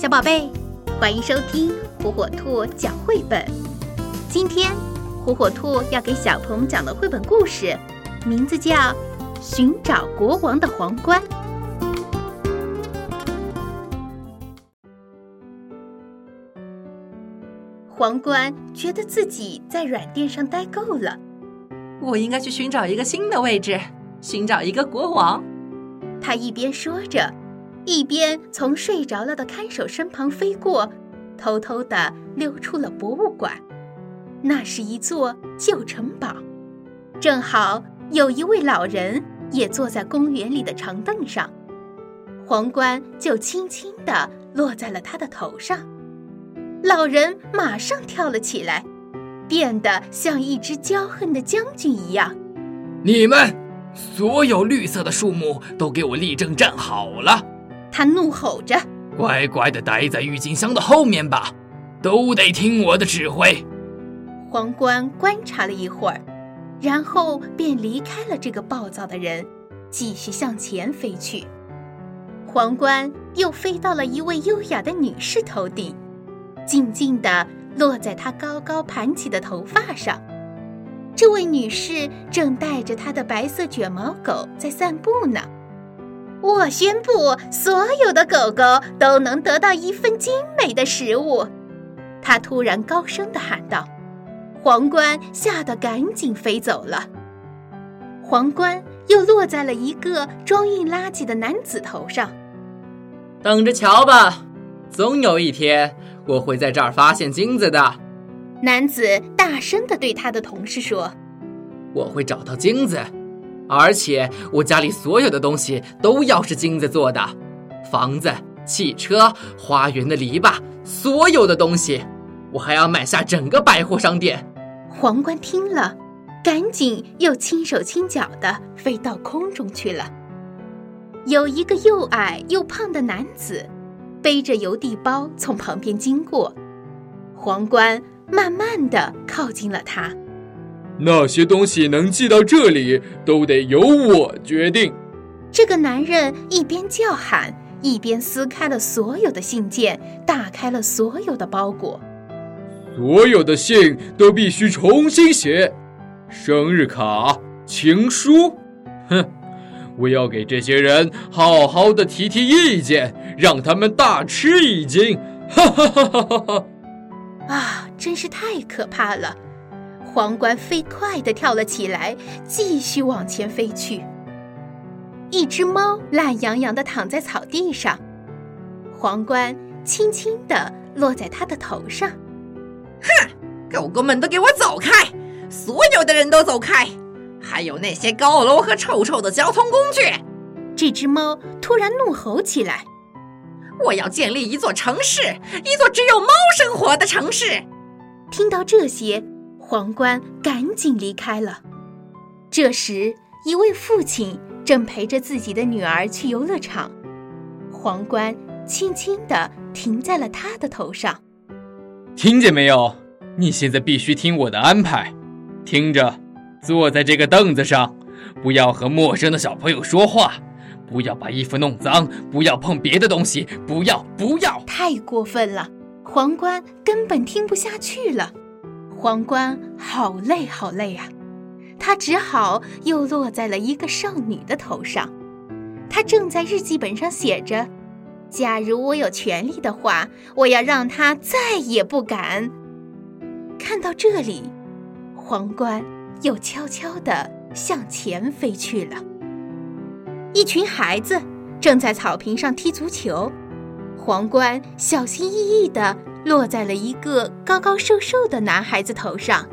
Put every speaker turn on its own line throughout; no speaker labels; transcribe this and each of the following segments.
小宝贝，欢迎收听火火兔讲绘本。今天，火火兔要给小朋友讲的绘本故事，名字叫《寻找国王的皇冠》。皇冠觉得自己在软垫上待够了，
我应该去寻找一个新的位置，寻找一个国王。
他一边说着。一边从睡着了的看守身旁飞过，偷偷地溜出了博物馆。那是一座旧城堡，正好有一位老人也坐在公园里的长凳上，皇冠就轻轻地落在了他的头上。老人马上跳了起来，变得像一只骄横的将军一样。
你们，所有绿色的树木都给我立正站好了！
他怒吼着：“
乖乖的待在郁金香的后面吧，都得听我的指挥。”
皇冠观察了一会儿，然后便离开了这个暴躁的人，继续向前飞去。皇冠又飞到了一位优雅的女士头顶，静静地落在她高高盘起的头发上。这位女士正带着她的白色卷毛狗在散步呢。我宣布，所有的狗狗都能得到一份精美的食物。他突然高声地喊道：“皇冠吓得赶紧飞走了。”皇冠又落在了一个装运垃圾的男子头上。
等着瞧吧，总有一天我会在这儿发现金子的。
男子大声地对他的同事说：“
我会找到金子。”而且我家里所有的东西都要是金子做的，房子、汽车、花园的篱笆，所有的东西，我还要买下整个百货商店。
皇冠听了，赶紧又轻手轻脚的飞到空中去了。有一个又矮又胖的男子，背着邮递包从旁边经过，皇冠慢慢的靠近了他。
那些东西能寄到这里，都得由我决定。
这个男人一边叫喊，一边撕开了所有的信件，打开了所有的包裹。
所有的信都必须重新写，生日卡、情书。哼，我要给这些人好好的提提意见，让他们大吃一惊。哈哈哈哈哈哈！
啊，真是太可怕了。皇冠飞快地跳了起来，继续往前飞去。一只猫懒洋洋地躺在草地上，皇冠轻轻地落在它的头上。
哼，狗狗们都给我走开！所有的人都走开！还有那些高楼和臭臭的交通工具！
这只猫突然怒吼起来：“
我要建立一座城市，一座只有猫生活的城市！”
听到这些。皇冠赶紧离开了。这时，一位父亲正陪着自己的女儿去游乐场，皇冠轻轻地停在了他的头上。
听见没有？你现在必须听我的安排。听着，坐在这个凳子上，不要和陌生的小朋友说话，不要把衣服弄脏，不要碰别的东西，不要，不要！
太过分了，皇冠根本听不下去了。皇冠好累好累啊，它只好又落在了一个少女的头上。她正在日记本上写着：“假如我有权利的话，我要让她再也不敢。”看到这里，皇冠又悄悄地向前飞去了。一群孩子正在草坪上踢足球，皇冠小心翼翼地。落在了一个高高瘦瘦的男孩子头上。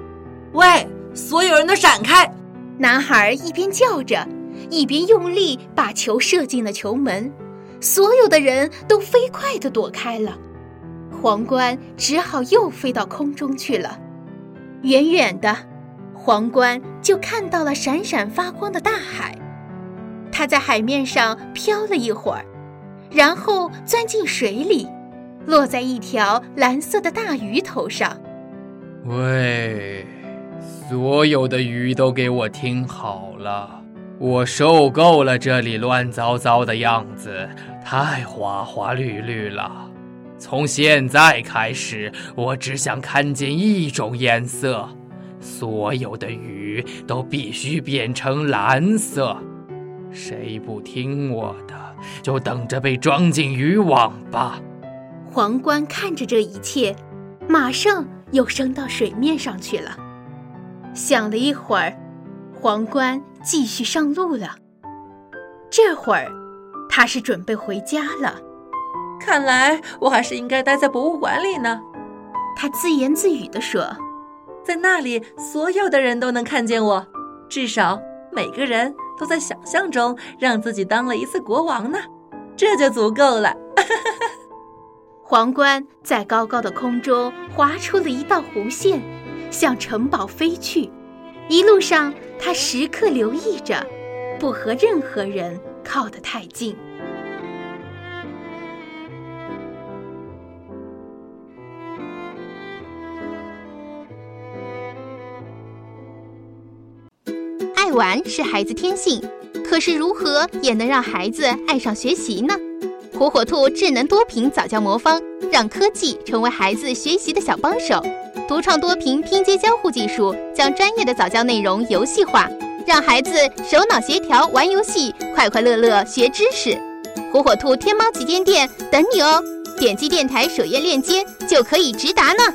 喂，所有人都闪开！
男孩一边叫着，一边用力把球射进了球门。所有的人都飞快地躲开了。皇冠只好又飞到空中去了。远远的，皇冠就看到了闪闪发光的大海。它在海面上飘了一会儿，然后钻进水里。落在一条蓝色的大鱼头上。
喂，所有的鱼都给我听好了，我受够了这里乱糟糟的样子，太花花绿绿了。从现在开始，我只想看见一种颜色，所有的鱼都必须变成蓝色。谁不听我的，就等着被装进渔网吧。
皇冠看着这一切，马上又升到水面上去了。想了一会儿，皇冠继续上路了。这会儿，他是准备回家了。
看来我还是应该待在博物馆里呢。
他自言自语地说：“
在那里，所有的人都能看见我，至少每个人都在想象中让自己当了一次国王呢，这就足够了。”
皇冠在高高的空中划出了一道弧线，向城堡飞去。一路上，他时刻留意着，不和任何人靠得太近。爱玩是孩子天性，可是如何也能让孩子爱上学习呢？火火兔智能多屏早教魔方，让科技成为孩子学习的小帮手。独创多屏拼接交互技术，将专业的早教内容游戏化，让孩子手脑协调玩游戏，快快乐乐学知识。火火兔天猫旗舰店等你哦！点击电台首页链接就可以直达呢。